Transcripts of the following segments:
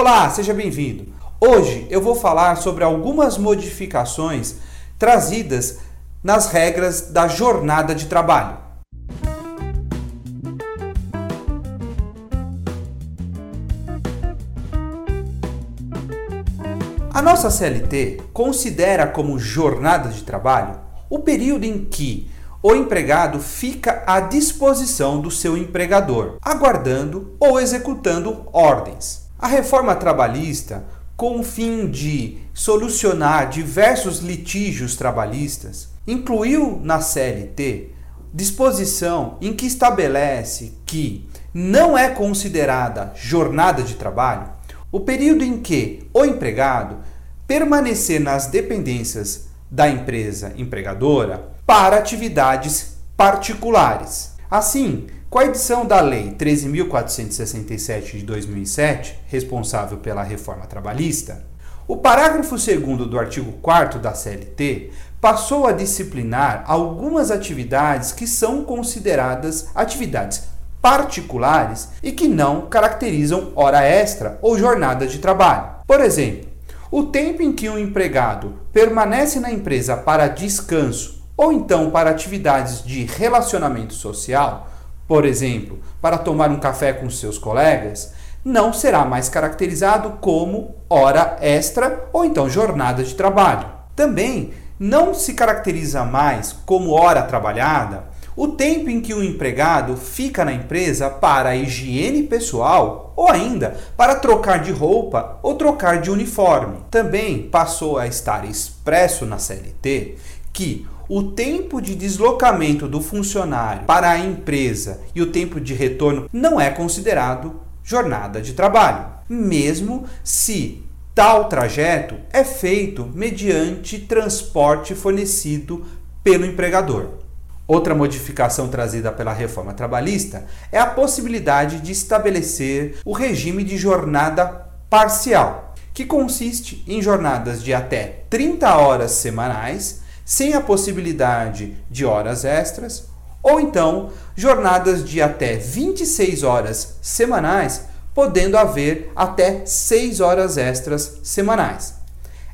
Olá, seja bem-vindo. Hoje eu vou falar sobre algumas modificações trazidas nas regras da jornada de trabalho. A nossa CLT considera como jornada de trabalho o período em que o empregado fica à disposição do seu empregador, aguardando ou executando ordens. A reforma trabalhista, com o fim de solucionar diversos litígios trabalhistas, incluiu na CLT disposição em que estabelece que não é considerada jornada de trabalho o período em que o empregado permanecer nas dependências da empresa empregadora para atividades particulares. Assim, com a edição da Lei 13.467 de 2007, responsável pela reforma trabalhista, o parágrafo 2 do artigo 4 da CLT passou a disciplinar algumas atividades que são consideradas atividades particulares e que não caracterizam hora extra ou jornada de trabalho. Por exemplo, o tempo em que um empregado permanece na empresa para descanso ou então para atividades de relacionamento social por exemplo, para tomar um café com seus colegas, não será mais caracterizado como hora extra ou então jornada de trabalho. Também não se caracteriza mais como hora trabalhada o tempo em que o empregado fica na empresa para a higiene pessoal ou ainda para trocar de roupa ou trocar de uniforme. Também passou a estar expresso na CLT que o tempo de deslocamento do funcionário para a empresa e o tempo de retorno não é considerado jornada de trabalho, mesmo se tal trajeto é feito mediante transporte fornecido pelo empregador. Outra modificação trazida pela reforma trabalhista é a possibilidade de estabelecer o regime de jornada parcial, que consiste em jornadas de até 30 horas semanais sem a possibilidade de horas extras, ou então jornadas de até 26 horas semanais, podendo haver até 6 horas extras semanais.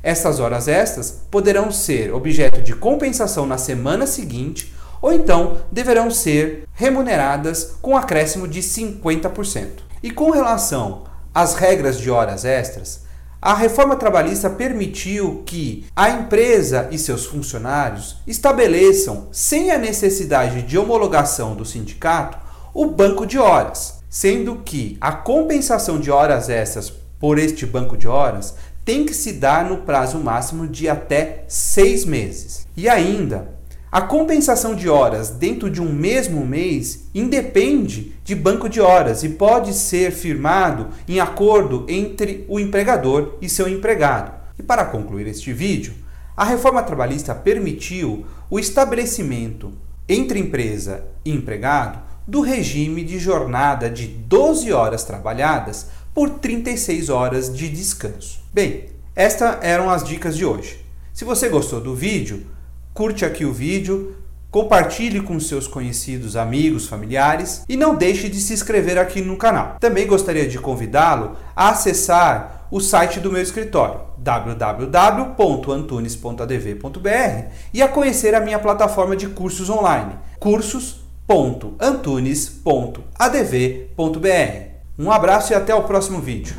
Essas horas extras poderão ser objeto de compensação na semana seguinte ou então deverão ser remuneradas com acréscimo de 50%. E com relação às regras de horas extras, a reforma trabalhista permitiu que a empresa e seus funcionários estabeleçam, sem a necessidade de homologação do sindicato, o banco de horas, sendo que a compensação de horas extras por este banco de horas tem que se dar no prazo máximo de até seis meses. E ainda, a compensação de horas dentro de um mesmo mês independe de banco de horas e pode ser firmado em acordo entre o empregador e seu empregado. E para concluir este vídeo, a reforma trabalhista permitiu o estabelecimento entre empresa e empregado do regime de jornada de 12 horas trabalhadas por 36 horas de descanso. Bem, estas eram as dicas de hoje. Se você gostou do vídeo, curte aqui o vídeo, compartilhe com seus conhecidos, amigos, familiares e não deixe de se inscrever aqui no canal. Também gostaria de convidá-lo a acessar o site do meu escritório www.antunes.adv.br e a conhecer a minha plataforma de cursos online cursos.antunes.adv.br. Um abraço e até o próximo vídeo.